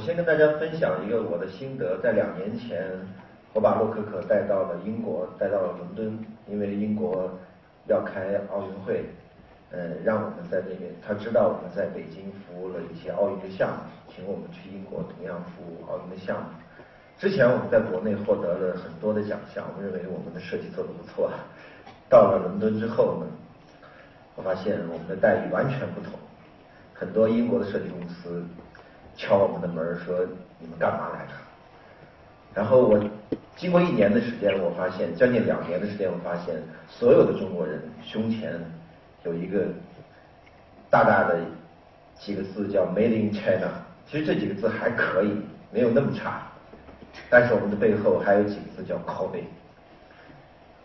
先跟大家分享一个我的心得，在两年前，我把洛可可带到了英国，带到了伦敦，因为英国要开奥运会，嗯，让我们在那边，他知道我们在北京服务了一些奥运的项目，请我们去英国同样服务奥运的项目。之前我们在国内获得了很多的奖项，我们认为我们的设计做得不错。到了伦敦之后呢，我发现我们的待遇完全不同，很多英国的设计公司。敲我们的门说你们干嘛来着？然后我经过一年的时间，我发现将近两年的时间，我发现所有的中国人胸前有一个大大的几个字叫 Made in China。其实这几个字还可以，没有那么差。但是我们的背后还有几个字叫 copy。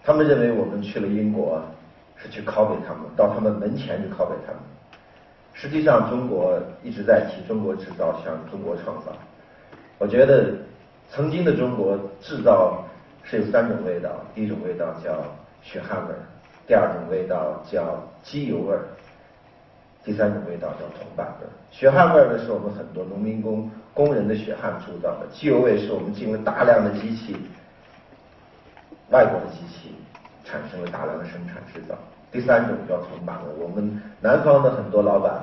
他们认为我们去了英国是去 copy 他们，到他们门前去 copy 他们。实际上，中国一直在提中国制造，向中国创造。我觉得，曾经的中国制造是有三种味道：第一种味道叫血汗味儿，第二种味道叫机油味儿，第三种味道叫铜板味儿。血汗味儿呢，是我们很多农民工工人的血汗铸造的；机油味是我们进了大量的机器，外国的机器产生了大量的生产制造。第三种叫铜板味，我们南方的很多老板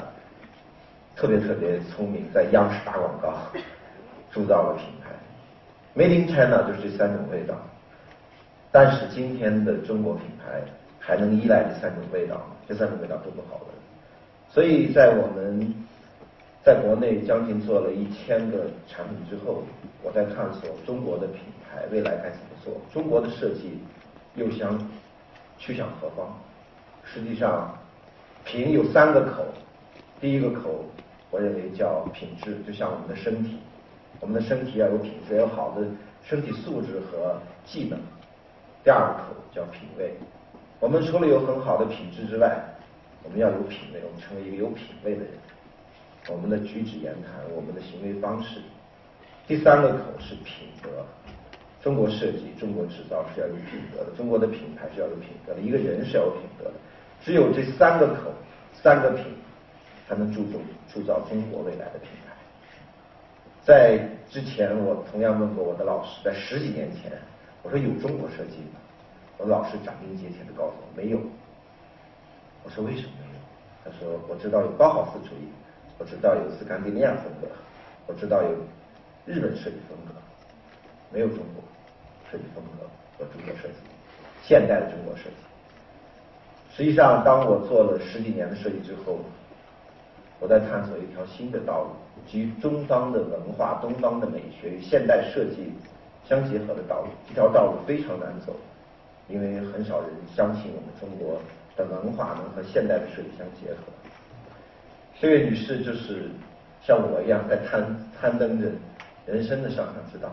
特别特别聪明，在央视打广告，铸造了品牌。Made in China 就是这三种味道，但是今天的中国品牌还能依赖这三种味道？这三种味道都不好闻。所以在我们在国内将近做了一千个产品之后，我在探索中国的品牌未来该怎么做，中国的设计又将去向何方？实际上，品有三个口，第一个口，我认为叫品质，就像我们的身体，我们的身体要有品质，要有好的身体素质和技能。第二个口叫品味，我们除了有很好的品质之外，我们要有品味，我们成为一个有品味的人，我们的举止言谈，我们的行为方式。第三个口是品德。中国设计、中国制造是要有品德的，中国的品牌是要有品德的，一个人是要有品德的。只有这三个口、三个品，才能铸造铸造中国未来的品牌。在之前，我同样问过我的老师，在十几年前，我说有中国设计吗？我老师斩钉截铁的告诉我没有。我说为什么没有？他说我知道有包豪斯主义，我知道有斯堪的纳亚风格，我知道有日本设计风格，没有中国设计风格和中国设计，现代的中国设计。实际上，当我做了十几年的设计之后，我在探索一条新的道路，基于中方的文化、东方的美学与现代设计相结合的道路。这条道路非常难走，因为很少人相信我们中国的文化能和现代的设计相结合。这位女士就是像我一样在攀攀登着人生的上上之道。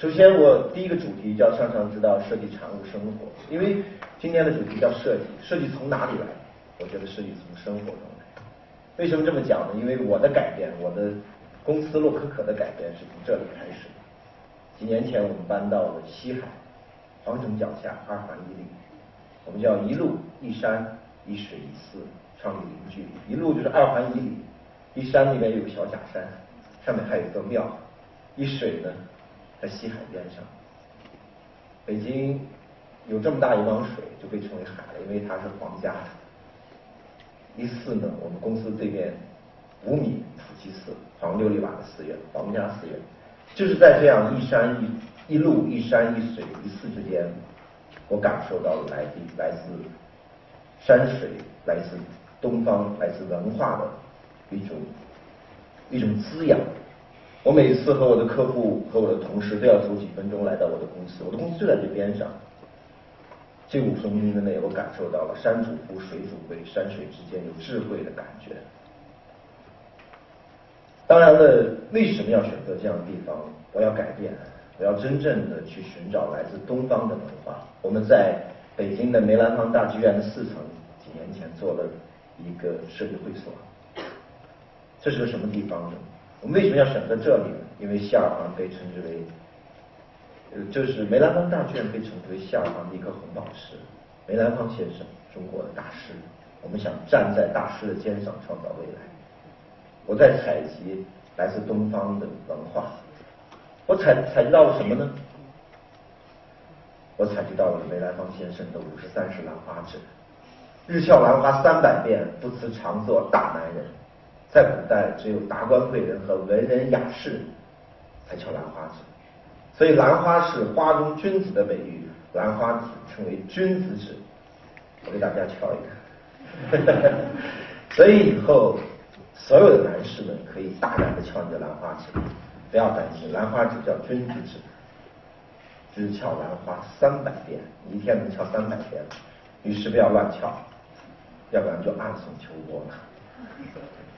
首先，我第一个主题叫“上上之道，设计产物生活”。因为今天的主题叫设计，设计从哪里来？我觉得设计从生活中来。为什么这么讲呢？因为我的改变，我的公司洛可可的改变是从这里开始的。几年前，我们搬到了西海，皇城脚下二环以里，我们叫一路一山一水一寺，创立零距离。一路就是二环以里，一山里面有个小假山，上面还有一座庙，一水呢。在西海边上，北京有这么大一汪水，就被称为海了，因为它是皇家的。一寺呢，我们公司对面五米普济寺，黄琉璃瓦的寺院，皇家寺院，就是在这样一山一一路一山一水一寺之间，我感受到了来自来自山水、来自东方、来自文化的一种一种滋养。我每次和我的客户和我的同事都要走几分钟来到我的公司，我的公司就在这边上。这五分钟之内，我感受到了山主夫、水主贵，山水之间有智慧的感觉。当然了，为什么要选择这样的地方？我要改变，我要真正的去寻找来自东方的文化。我们在北京的梅兰芳大剧院的四层，几年前做了一个设计会所。这是个什么地方呢？我们为什么要选择这里呢？因为西尔被称之为，呃，就是梅兰芳大剧院被称之为西尔的一颗红宝石。梅兰芳先生，中国的大师，我们想站在大师的肩上创造未来。我在采集来自东方的文化。我采采集到了什么呢？我采集到了梅兰芳先生的五十三式兰花指。日笑兰花三百遍，不辞常作大男人。在古代，只有达官贵人和文人雅士才翘兰花指，所以兰花是花中君子的美誉，兰花指称为君子指。我给大家敲一个，所以以后所有的男士们可以大胆的翘你的兰花指，不要担心，兰花指叫君子指。只翘兰花三百遍，你一天能翘三百遍，女士不要乱翘，要不然就暗送秋波了。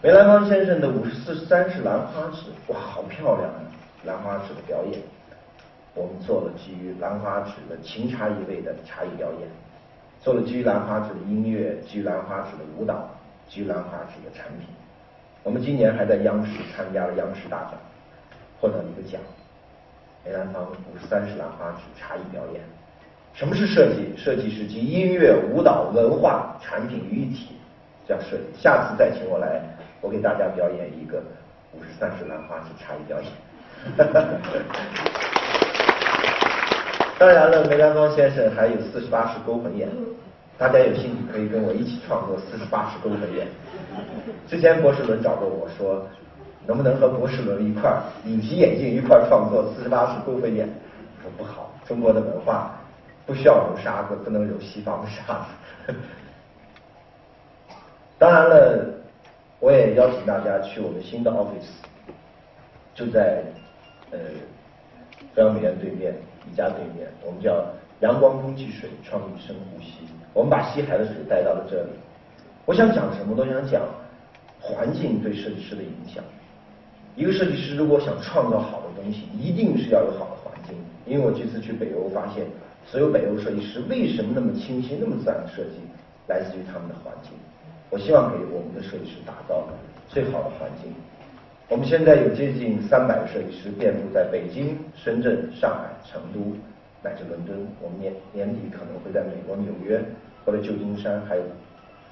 梅兰芳先生的五十四三式兰花指，哇，好漂亮啊！兰花指的表演，我们做了基于兰花指的情茶一味的茶艺表演，做了基于兰花指的音乐，基于兰花指的舞蹈，基于兰花指的产品。我们今年还在央视参加了央视大奖，获得了一个奖。梅兰芳五十三式兰花指茶艺表演。什么是设计？设计是集音乐、舞蹈、文化、产品于一体，叫设计。下次再请我来。我给大家表演一个五十三式兰花指茶艺表演。当然了，梅兰芳先生还有四十八式勾魂眼，大家有兴趣可以跟我一起创作四十八式勾魂眼。之前博士伦找过我说，能不能和博士伦一块儿隐形眼镜一块儿创作四十八式勾魂眼？我说不好，中国的文化不需要揉沙子，不能揉西方的沙子。当然了。我也邀请大家去我们新的 office，就在呃中央美院对面，宜家对面，我们叫阳光空气水创意深呼吸。我们把西海的水带到了这里。我想讲什么？都想讲环境对设计师的影响。一个设计师如果想创造好的东西，一定是要有好的环境。因为我这次去北欧发现，所有北欧设计师为什么那么清新、那么自然的设计，来自于他们的环境。我希望给我们的设计师打造最好的环境。我们现在有接近三百个设计师遍布在北京、深圳、上海、成都乃至伦敦。我们年年底可能会在美国纽约或者旧金山，还有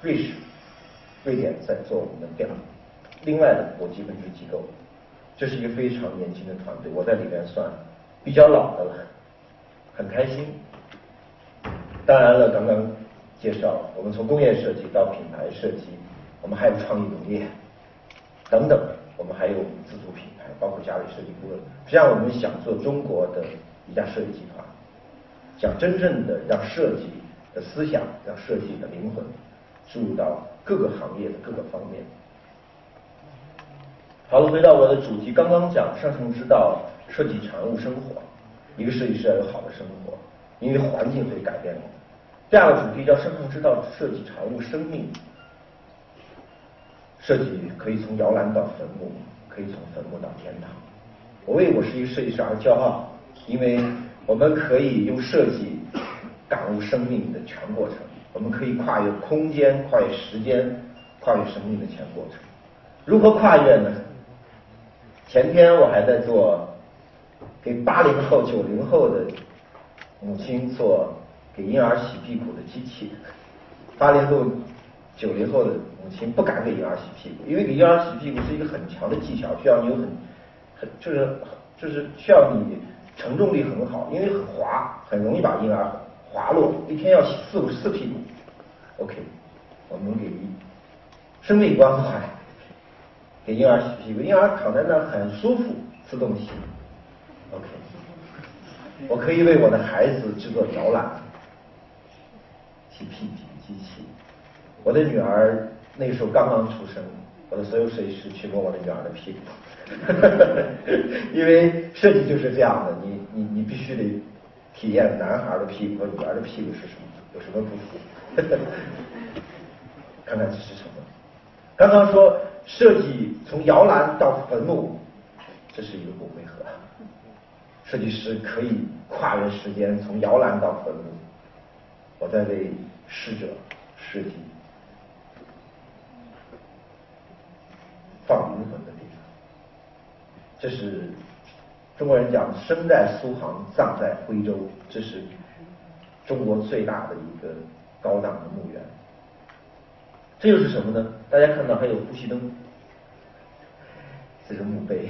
瑞士、瑞典在做我们的店。另外的国际分支机构，这是一个非常年轻的团队，我在里面算比较老的了，很开心。当然了，刚刚。介绍我们从工业设计到品牌设计，我们还有创意农业等等，我们还有自主品牌，包括嘉伟设计顾问。实际上，我们想做中国的一家设计集团，想真正的让设计的思想、让设计的灵魂注入到各个行业的各个方面。好了，回到我的主题，刚刚讲上层之道，设计产物生活。一个设计师要有好的生活，因为环境会改变我们。第二个主题叫“生命之道”，设计产物生命。设计可以从摇篮到坟墓，可以从坟墓到天堂。我为我是一个设计师而骄傲，因为我们可以用设计感悟生命的全过程。我们可以跨越空间，跨越时间，跨越生命的全过程。如何跨越呢？前天我还在做给八零后、九零后的母亲做。给婴儿洗屁股的机器，八零后、九零后的母亲不敢给婴儿洗屁股，因为给婴儿洗屁股是一个很强的技巧，需要你有很很就是就是需要你承重力很好，因为很滑，很容易把婴儿滑落，一天要洗四五次屁股。OK，我们给生命关怀，给婴儿洗屁股，婴儿躺在那很舒服，自动洗。OK，我可以为我的孩子制作摇篮屁机器，我的女儿那时候刚刚出生，我的所有设计师去摸我的女儿的屁股，因为设计就是这样的，你你你必须得体验男孩的屁股和女儿的屁股是什么，有什么不同，看看这是什么。刚刚说设计从摇篮到坟墓，这是一个骨灰盒，设计师可以跨越时间，从摇篮到坟墓。我在为逝者尸体放灵魂的地方，这是中国人讲“生在苏杭，葬在徽州”，这是中国最大的一个高档的墓园。这又是什么呢？大家看到还有呼吸灯，这是墓碑，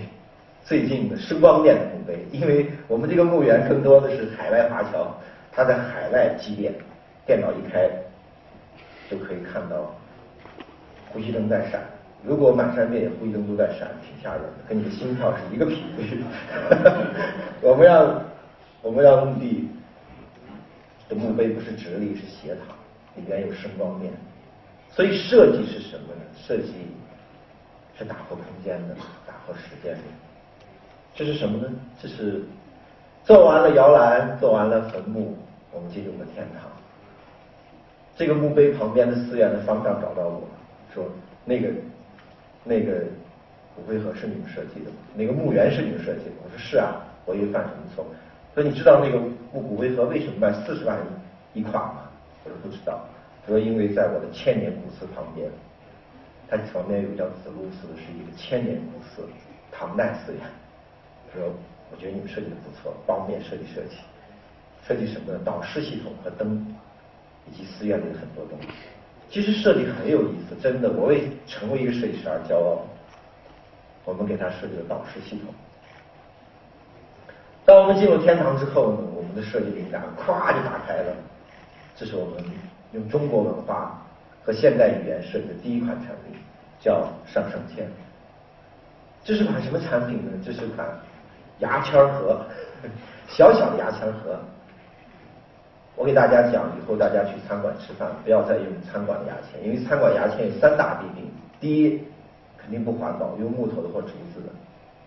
最近的声光电的墓碑，因为我们这个墓园更多的是海外华侨，他在海外祭奠，电脑一开就可以看到呼吸灯在闪。如果满山遍野呼吸灯都在闪，挺吓人的，跟你的心跳是一个频率。我们要我们要墓地的墓碑不是直立，是斜躺，里边有声光面。所以设计是什么呢？设计是打破空间的，打破时间的。这是什么呢？这是做完了摇篮，做完了坟墓，我们进入了天堂。这个墓碑旁边的寺院的方丈找到我说：“那个。”那个骨灰盒是你们设计的吗？那个墓园是你们设计的？我说是啊，我又犯什么错？说你知道那个墓骨灰盒为什么卖四十万一一块吗？我说不知道。他说因为在我的千年古寺旁边，它旁边有个叫紫鹿寺，是一个千年古寺，唐代寺院。他说我觉得你们设计的不错，帮面设计设计，设计什么？导视系统和灯，以及寺院里的很多东西。其实设计很有意思，真的，我为成为一个设计师而骄傲。我们给他设计了导师系统。当我们进入天堂之后呢，我们的设计灵感咵就打开了。这是我们用中国文化和现代语言设计的第一款产品，叫上上签。这是款什么产品呢？这是款牙签盒，小小的牙签盒。我给大家讲，以后大家去餐馆吃饭，不要再用餐馆的牙签，因为餐馆牙签有三大弊病：第一，肯定不环保，用木头的或竹子的；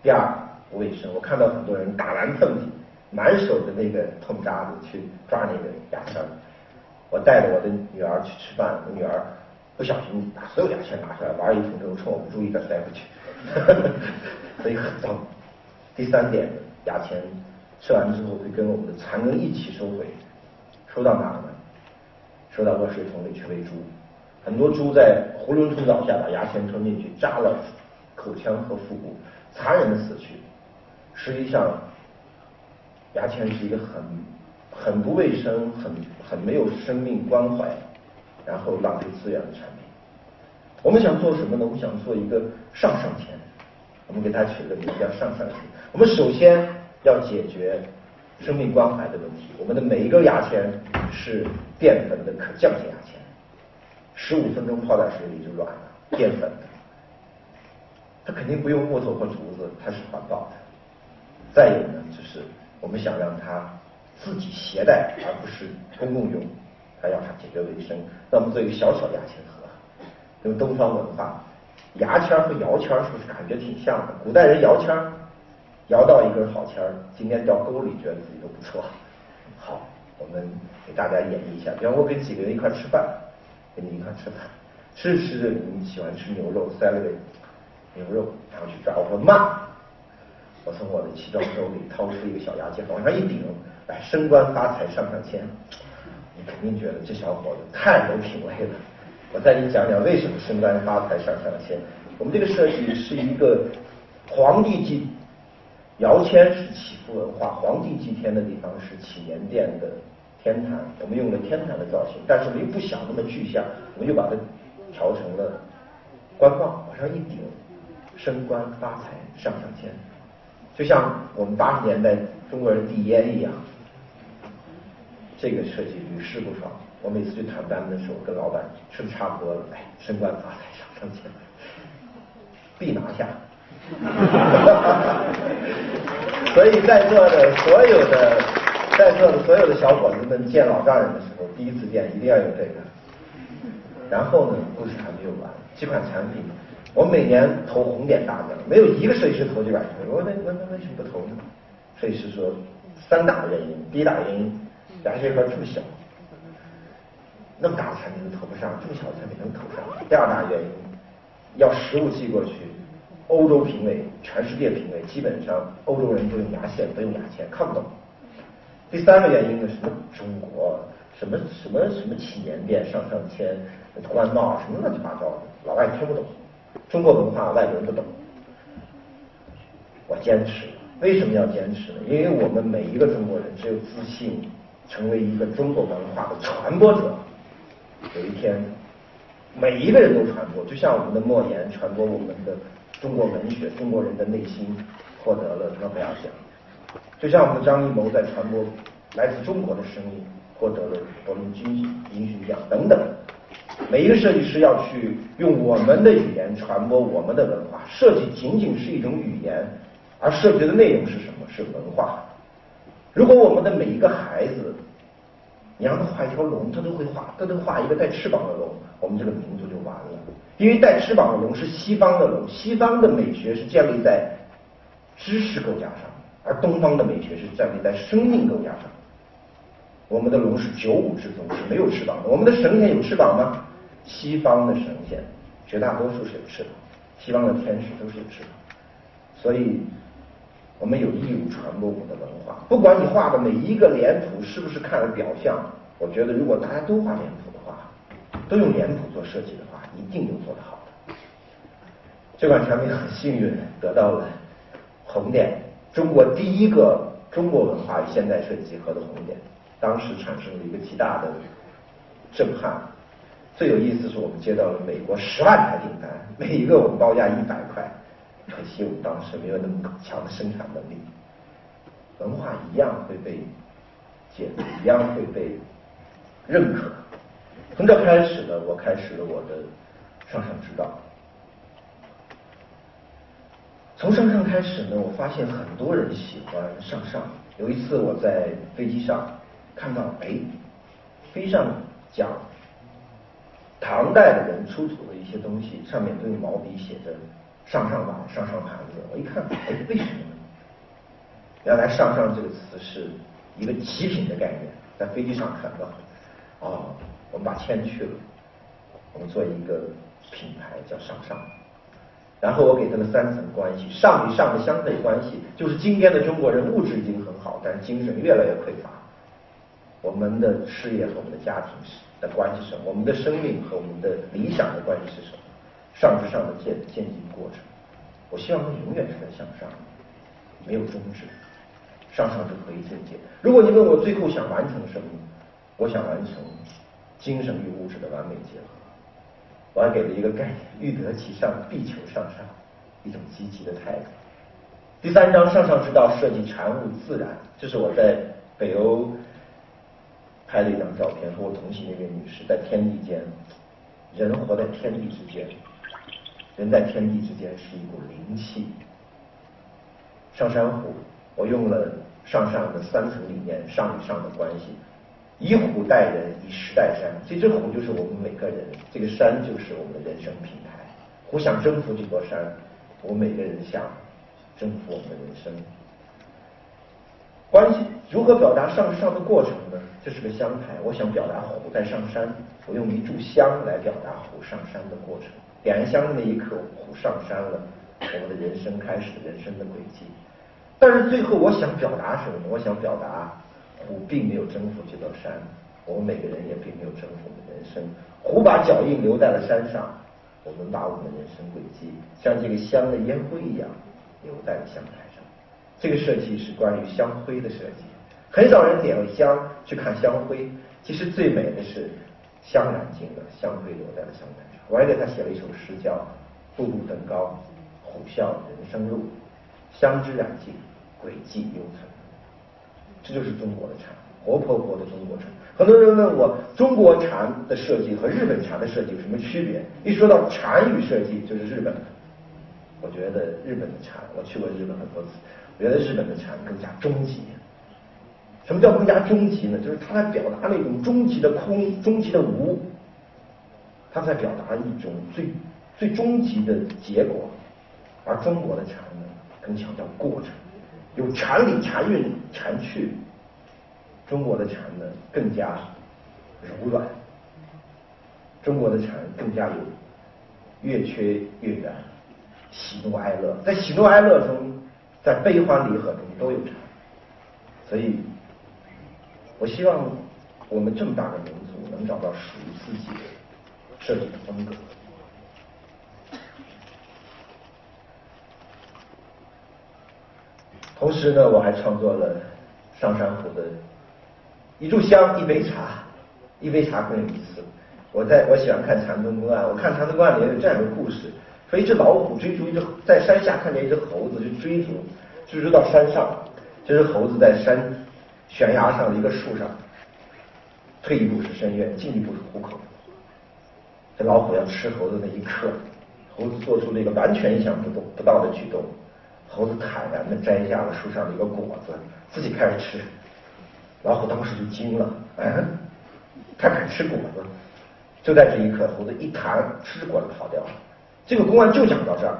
第二，不卫生。我看到很多人打蓝碰体，满手的那个痛渣子去抓那个牙签。我带着我的女儿去吃饭，我女儿不小心把所有牙签拿出来玩一通之后，趁我不注意再塞回去，所以很脏。第三点，牙签吃完之后会跟我们的残羹一起收回。收到哪了呢？收到热水桶里去喂猪，很多猪在囫囵吞枣下把牙签吞进去，扎了口腔和腹部，残忍的死去。实际上，牙签是一个很很不卫生、很很没有生命关怀，然后浪费资源的产品。我们想做什么呢？我们想做一个上上签，我们给它取了个名叫上上签。我们首先要解决。生命关怀的问题，我们的每一根牙签是淀粉的可降解牙签，十五分钟泡在水里就软了，淀粉的，它肯定不用木头和竹子，它是环保的。再有呢，就是我们想让它自己携带，而不是公共用，还要它解决卫生。那我们做一个小小的牙签盒，用东方文化，牙签和摇签是不是感觉挺像的？古代人摇签。摇到一根好签儿，今天掉沟里，觉得自己都不错。好，我们给大家演绎一下。比方我跟几个人一块吃饭，跟你一块吃饭，吃着吃着你喜欢吃牛肉，塞了个牛肉，然后去抓，我说妈。我从我的西装兜里掏出一个小牙签，往上一顶，哎升官发财上上签。你肯定觉得这小伙子太有品位了。我再给你讲讲为什么升官发财上上签。我们这个设计是一个皇帝级。摇签是祈福文化，皇帝祭天的地方是祈年殿的天坛，我们用了天坛的造型，但是我们又不想那么具象，我们就把它调成了官帽，往上一顶，升官发财上上签，就像我们八十年代中国人递烟一样，这个设计屡试不爽。我每次去谈单的时候，跟老板吃的差不多了，哎，升官发财上上签，必拿下。所以在座的所有的在座的所有的小伙子们见老丈人的时候，第一次见一定要用这个。然后呢，故事还没有完，这款产品我每年投红点大奖，没有一个设计师投这款产品。我问问问为什么不投呢？设计师说三大原因：第一大原因，咱这块这么小，那么大的产品都投不上，这么小的产品能投上；第二大原因，要实物寄过去。欧洲评委，全世界评委，基本上欧洲人都用牙线，不用牙签，看不懂。第三个原因呢，什么中国，什么什么什么祈年殿上上签，官帽，什么乱七八糟的，老外听不懂。中国文化外国人不懂。我坚持，为什么要坚持呢？因为我们每一个中国人只有自信，成为一个中国文化的传播者，有一天，每一个人都传播，就像我们的莫言传播我们的。中国文学、中国人的内心获得了诺贝尔奖。就像我们的张艺谋在传播来自中国的声音，获得了柏林军银熊奖等等。每一个设计师要去用我们的语言传播我们的文化，设计仅仅是一种语言，而设计的内容是什么？是文化。如果我们的每一个孩子，你让他画一条龙，他都会画，他都画一个带翅膀的龙，我们这个民族就完了。因为带翅膀的龙是西方的龙，西方的美学是建立在知识构架上，而东方的美学是建立在生命构架上。我们的龙是九五之宗，是没有翅膀的。我们的神仙有翅膀吗？西方的神仙绝大多数是有翅膀，西方的天使都是有翅膀，所以我们有义务传播我们的文化。不管你画的每一个脸谱是不是看了表象，我觉得如果大家都画脸谱的话，都用脸谱做设计的，一定有做得好的。这款产品很幸运得到了红点，中国第一个中国文化与现代设计结合的红点。当时产生了一个极大的震撼。最有意思是我们接到了美国十万台订单，每一个我们报价一百块。可惜我们当时没有那么强的生产能力。文化一样会被解读，一样会被认可。从这开始呢，我开始了我的上上之道。从上上开始呢，我发现很多人喜欢上上。有一次我在飞机上。看到哎，飞上讲唐代的人出土的一些东西，上面都用毛笔写着“上上碗”“上上盘子”。我一看，哎，为什么呢？原来“上上”这个词是一个极品的概念，在飞机上看到。哦，我们把铅去了，我们做一个品牌叫“上上”。然后我给它了三层关系：上与上的相对关系，就是今天的中国人物质已经很好，但精神越来越匮乏。我们的事业和我们的家庭是的关系是什么？我们的生命和我们的理想的关系是什么？上至上的渐渐进过程，我希望它永远是在向上，没有终止，上上就可以渐进。如果你问我最后想完成什么，我想完成精神与物质的完美结合。我还给了一个概念：欲得其上，必求上上，一种积极的态度。第三章上上之道设计禅悟自然，这是我在北欧。拍了一张照片，和我同行的一位女士在天地间，人活在天地之间，人在天地之间是一股灵气。上山虎，我用了上上的三层理念，上与上的关系，以虎待人，以石待山。这只虎就是我们每个人，这个山就是我们的人生平台。虎想征服这座山，我们每个人想征服我们的人生。关系如何表达上上的过程呢？这是个香台，我想表达虎在上山，我用一炷香来表达虎上山的过程。点燃香的那一刻，虎上山了，我们的人生开始人生的轨迹。但是最后我想表达什么呢？我想表达虎并没有征服这座山，我们每个人也并没有征服我们人生。虎把脚印留在了山上，我们把我们的人生轨迹像这个香的烟灰一样留在了香台上。这个设计是关于香灰的设计，很少人点了香去看香灰。其实最美的是香燃尽了，香灰留在了香台上。我还给他写了一首诗，叫《步步登高，虎啸人生路，香之燃尽，轨迹犹存》。这就是中国的禅，活泼泼的中国禅。很多人问我，中国禅的设计和日本禅的设计有什么区别？一说到禅语设计，就是日本的。我觉得日本的禅，我去过日本很多次。我觉得日本的禅更加终极。什么叫更加终极呢？就是他在表达那种终极的空、终极的无，他在表达一种最最终极的结果。而中国的禅呢，更强调过程，有禅理、禅韵、禅趣。中国的禅呢，更加柔软。中国的禅更加有越缺越圆，喜怒哀乐，在喜怒哀乐中。在悲欢离合中都有禅，所以，我希望我们这么大的民族能找到属于自己的设计的风格。同时呢，我还创作了上山虎的一炷香、一杯茶，一杯茶更有意思。我在我喜欢看禅宗公案，我看禅宗公案里面有这样一个故事：说一只老虎追逐一只在山下看见一只猴子就追逐，追逐到山上，这只猴子在山悬崖上的一个树上，退一步是深渊，进一步是虎口。这老虎要吃猴子那一刻，猴子做出了一个完全意想不到不到的举动，猴子坦然的摘下了树上的一个果子，自己开始吃。老虎当时就惊了，嗯，他敢吃果子？就在这一刻，猴子一弹，吃着果子跑掉了。这个公案就讲到这儿，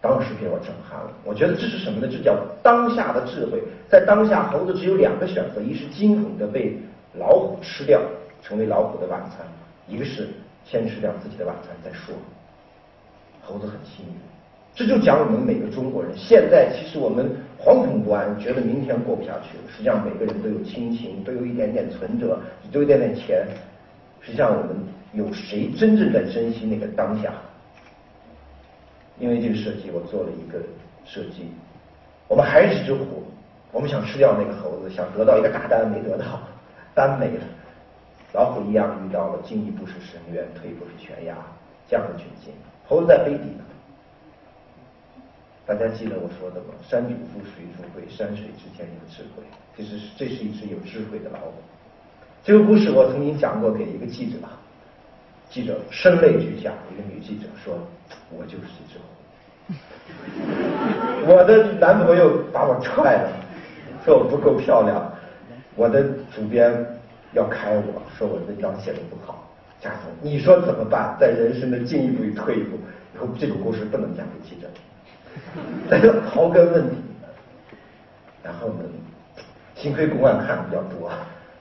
当时给我震撼了。我觉得这是什么呢？这叫当下的智慧。在当下，猴子只有两个选择：一是惊恐的被老虎吃掉，成为老虎的晚餐；一个是先吃掉自己的晚餐再说。猴子很幸运。这就讲我们每个中国人。现在其实我们惶恐不安，觉得明天过不下去了。实际上，每个人都有亲情，都有一点点存折，都有一点点钱。实际上，我们。有谁真正在珍惜那个当下？因为这个设计，我做了一个设计。我们还是只虎，我们想吃掉那个猴子，想得到一个大单没得到，单没了。老虎一样遇到了进一步是深渊，退一步是悬崖这样的窘境。猴子在杯底呢。大家记得我说的吗？山主富，水主贵，山水之间有智慧。其实这是一只有智慧的老虎。这个故事我曾经讲过给一个记者。记者声泪俱下，一个女记者说：“我就是这只虎。” 我的男朋友把我踹了，说我不够漂亮。我的主编要开我说我文章写的不好。贾总，你说怎么办？在人生的进一步与退一步，以后这个故事不能讲给记者。这个刨根问底，然后呢，幸亏公案看的比较多。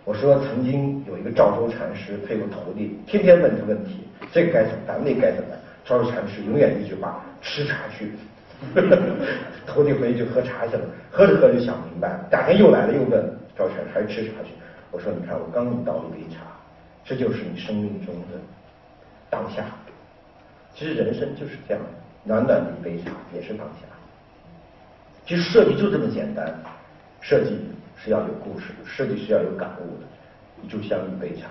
我说曾经有一个赵州禅师配过徒弟，天天问他问题，这该怎么办，那该怎么办？赵州禅师永远一句话：吃茶去。徒弟回去就喝茶去了，喝着喝着就想明白了，第二天又来了又问赵禅师还是吃茶去。我说你看我刚给你倒了一杯茶，这就是你生命中的当下。其实人生就是这样的，暖暖的一杯茶也是当下。其实设计就这么简单，设计。是要有故事的，设计是要有感悟的，就像一杯茶。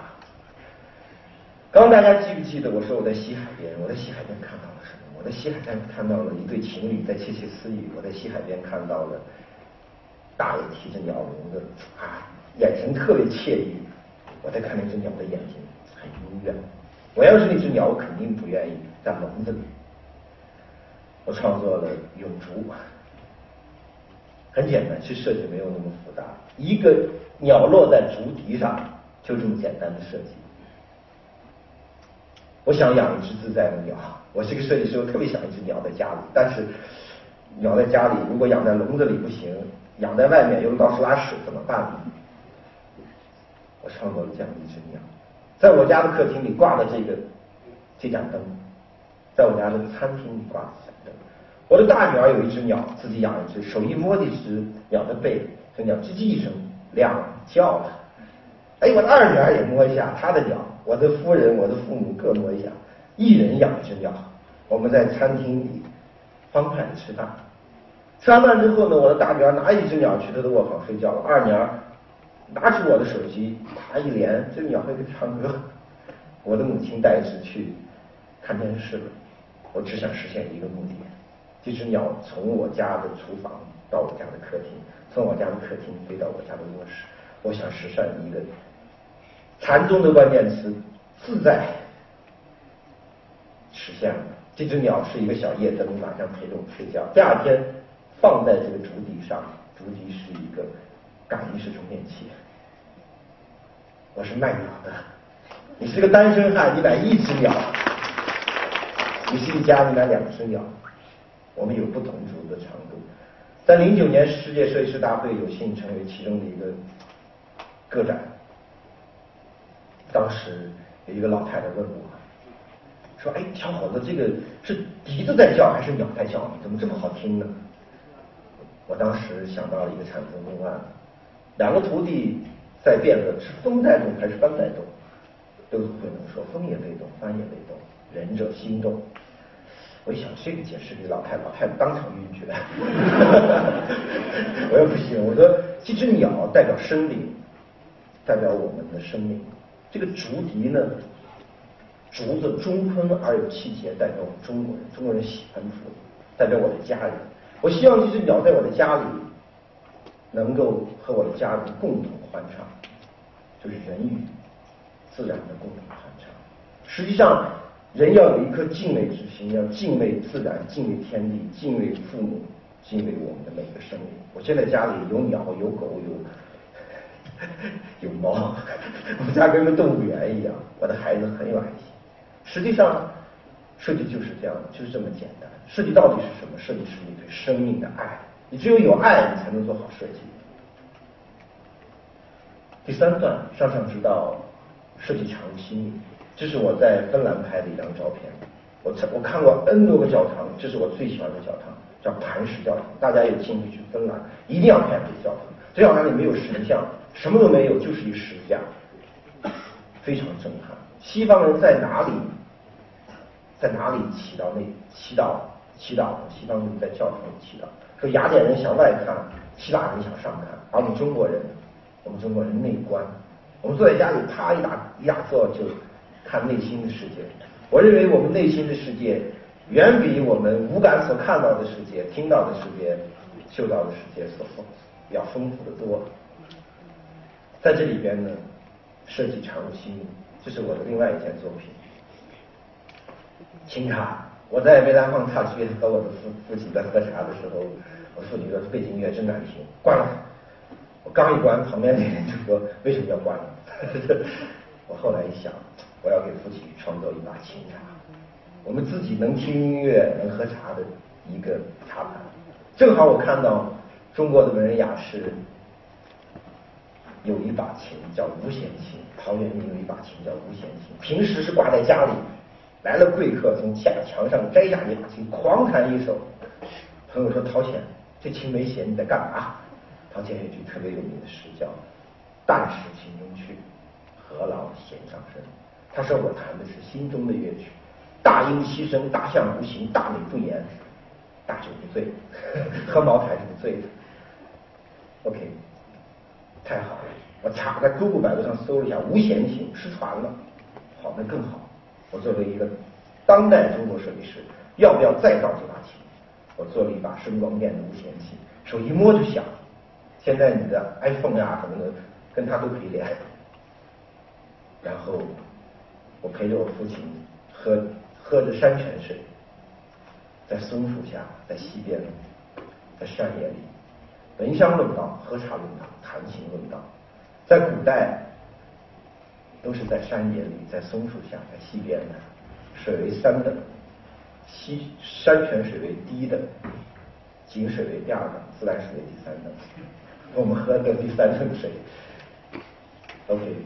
刚大家记不记得我说我在西海边？我在西海边看到了什么？我在西海边看到了一对情侣在窃窃私语。我在西海边看到了大爷提着鸟笼子，啊，眼神特别惬意。我在看那只鸟的眼睛，很幽怨。我要是那只鸟，我肯定不愿意在笼子里。我创作了永竹。很简单，其实设计没有那么复杂。一个鸟落在竹笛上，就这么简单的设计。我想养一只自在的鸟，我是个设计师，我特别想一只鸟在家里。但是鸟在家里，如果养在笼子里不行，养在外面又到处拉屎怎么办呢？我创作了这样一只鸟，在我家的客厅里挂的这个这盏灯，在我家的餐厅里挂的。我的大女儿有一只鸟，自己养一只，手一摸这只鸟的背，这鸟叽叽一声亮了，叫了。哎，我的二女儿也摸一下她的鸟，我的夫人、我的父母各摸一下，一人养一只鸟。我们在餐厅里欢快的吃饭，吃完饭之后呢，我的大女儿拿一只鸟去她的卧房睡觉了，二女儿拿出我的手机，啪一连，这个鸟会唱歌。我的母亲带着去看电视了，我只想实现一个目的。这只鸟从我家的厨房到我家的客厅，从我家的客厅飞到我家的卧室。我想实现一个禅宗的关键词“自在”，实现了。这只鸟是一个小夜灯，晚上陪着我睡觉。第二天放在这个竹笛上，竹笛是一个感应式充电器。我是卖鸟的，你是个单身汉，你买一只鸟；你是一家，你买两只鸟。我们有不同足的长度。在零九年世界设计师大会，有幸成为其中的一个个展。当时有一个老太太问我，说：“哎，小伙子，这个是笛子在叫还是鸟在叫呢？怎么这么好听呢？”我当时想到了一个产生公案：两个徒弟在辩论，是风在动还是帆在动？都不能说，风也被动，帆也被动，仁者心动。我一想，这个解释给老太太，老太太当场晕厥。我又不行，我说这只鸟代表生命，代表我们的生命。这个竹笛呢，竹子中坤而有气节，代表我们中国人。中国人喜欢竹，代表我的家人。我希望这只鸟在我的家里，能够和我的家人共同欢唱，就是人与自然的共同欢唱。实际上，人要有一颗敬畏之心，要敬畏自然，敬畏天地，敬畏父母，敬畏我们的每个生命。我现在家里有鸟，有狗，有 有猫，我家跟个动物园一样。我的孩子很有爱心。实际上，设计就是这样，就是这么简单。设计到底是什么？设计是你对生命的爱。你只有有爱，你才能做好设计。第三段，上上知道设计常心意。这是我在芬兰拍的一张照片。我我看过 N 多个教堂，这是我最喜欢的教堂，叫磐石教堂。大家有兴趣去芬兰，一定要看这个教堂。这教堂里没有神像，什么都没有，就是一石架，非常震撼。西方人在哪里，在哪里祈祷？那祈祷祈祷，西方人在教堂里祈祷。说雅典人向外看，希腊人向上看，而我们中国人，我们中国人内观。我们坐在家里，啪一打一打坐就。看内心的世界，我认为我们内心的世界远比我们五感所看到的世界、听到的世界、嗅到的世界所丰要丰富的多。在这里边呢，设计常入心，这是我的另外一件作品。清茶，我在梅兰芳大学和我的父父亲在喝茶的时候，我父亲说背景音乐真难听，关了。我刚一关，旁边的人就说为什么要关？我后来一想。我要给父亲创造一把琴茶，我们自己能听音乐、能喝茶的一个茶盘。正好我看到中国的文人雅士有一把琴叫五弦琴，陶渊明有一把琴叫五弦琴，平时是挂在家里，来了贵客从墙墙上摘下一把琴，狂弹一首。朋友说陶潜，这琴没弦，你在干嘛？陶潜有一句特别有名的诗叫“但使琴中去，何劳弦上声”。他说：“我弹的是心中的乐曲，大音希声，大象无形，大美不言，大酒不醉，喝茅台是不醉的。” OK，太好了！我查在 Google 百度上搜了一下，无弦琴失传了，好，那更好。我作为一个当代中国设计师，要不要再造这把琴？我做了一把声光电的无弦琴，手一摸就响。现在你的 iPhone 呀什么的，跟它都可以连。然后。我陪着我父亲喝喝着山泉水，在松树下，在溪边，在山野里，闻香论道，喝茶论道，谈情论道。在古代，都是在山野里，在松树下，在溪边的，水为三等，溪山泉水为第一等，井水为第二等，自来水为第三等。我们喝的第三等水。OK。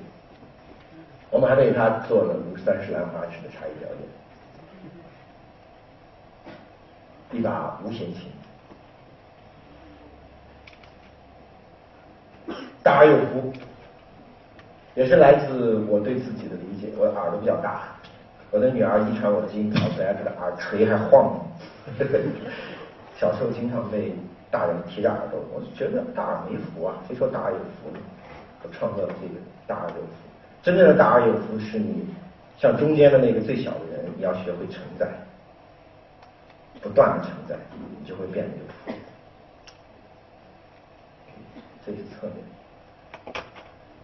我们还为他做了如三十兰花式的茶艺表演，一把无弦琴，大而有福，也是来自我对自己的理解。我耳朵比较大，我的女儿遗传我的基因，考出来这个耳垂还晃。小时候经常被大人提着耳朵，我就觉得大耳没福啊，谁说大耳有福呢？我创造了这个大耳有福。真正的大而有福是你像中间的那个最小的人，你要学会承载，不断的承载，你就会变得有福。这是侧面。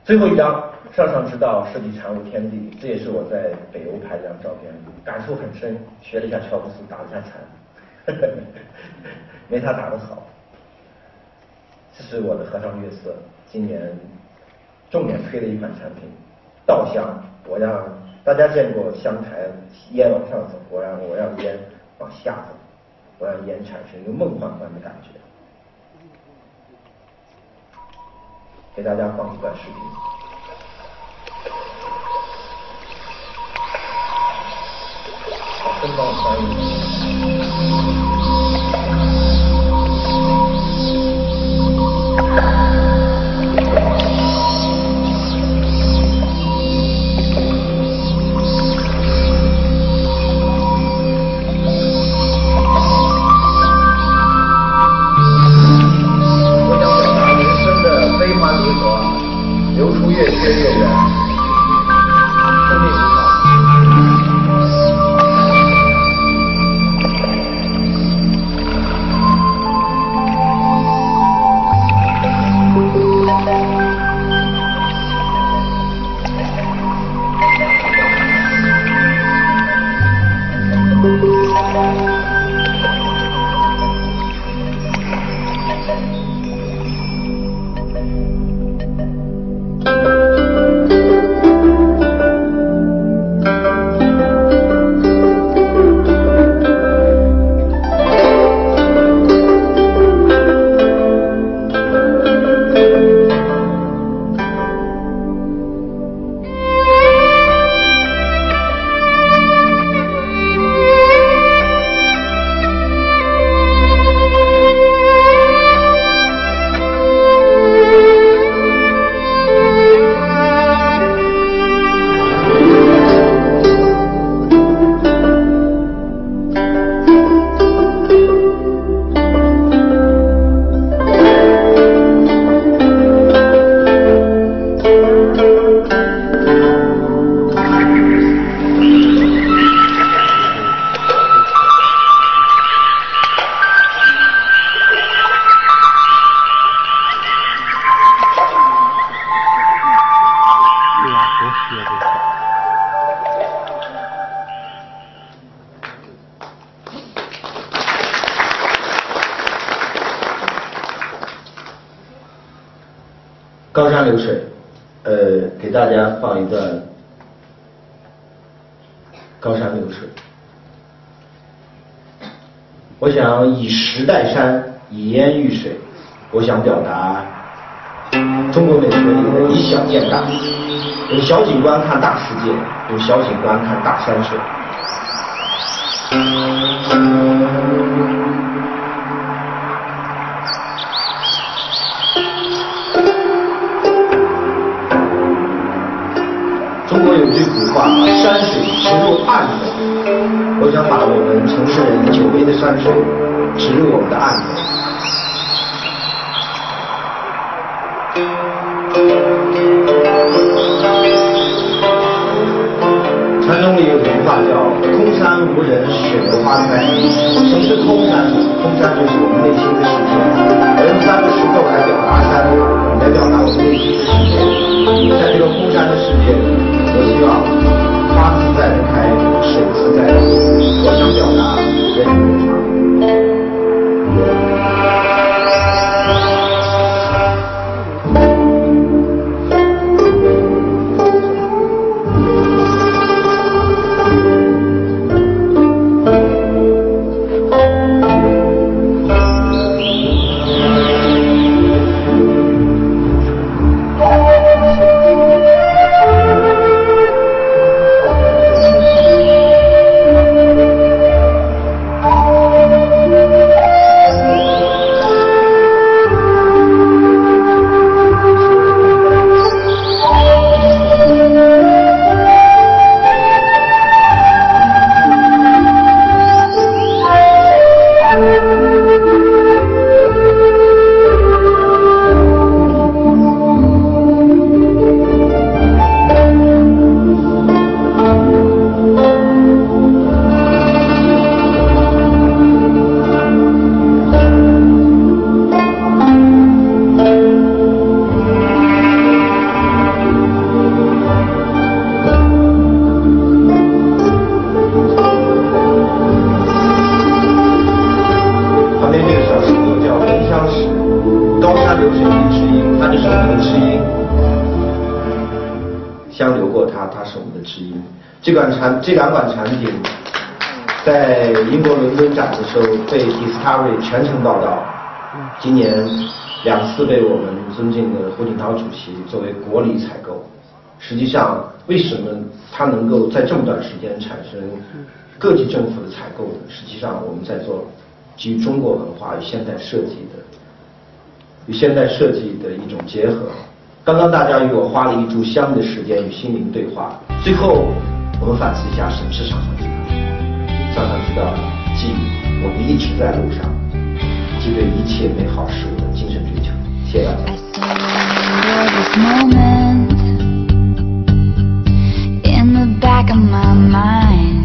最后一张，上上之道，设计禅悟天地，这也是我在北欧拍这张照片，感触很深，学了一下乔布斯，打了一下禅，没他打的好。这是我的河上月色，今年重点推的一款产品。倒香，我让大家见过香台烟往上走，我让我让烟往下走，我让烟产生一个梦幻般的感觉。给大家放一段视频。好，真棒，高山流水》。我想以石代山，以烟喻水，我想表达中国美学里的以小见大，有小景观看大世界，有小景观看大山水。山水植入我们的案头。禅宗里有句话叫“空山无人，雪落花开”。什么是空山？空山就是我们内心的世界。我用三个石头来表达山，来表达我们内心的世界。在这个空山的世界里。我希望花自在的开，水自在的流。我想表达产这两款产品，在英国伦敦展的时候被 Discovery 全程报道。今年两次被我们尊敬的胡锦涛主席作为国礼采购。实际上，为什么它能够在这么短时间产生各级政府的采购呢？实际上，我们在做基于中国文化与现代设计的与现代设计的一种结合。刚刚大家与我花了一炷香的时间与心灵对话，最后我们反思一下什么是上升阶段上升阶段即我们一直在路上即对一切美好事物的精神追求。谢谢大家 in the back of my mind.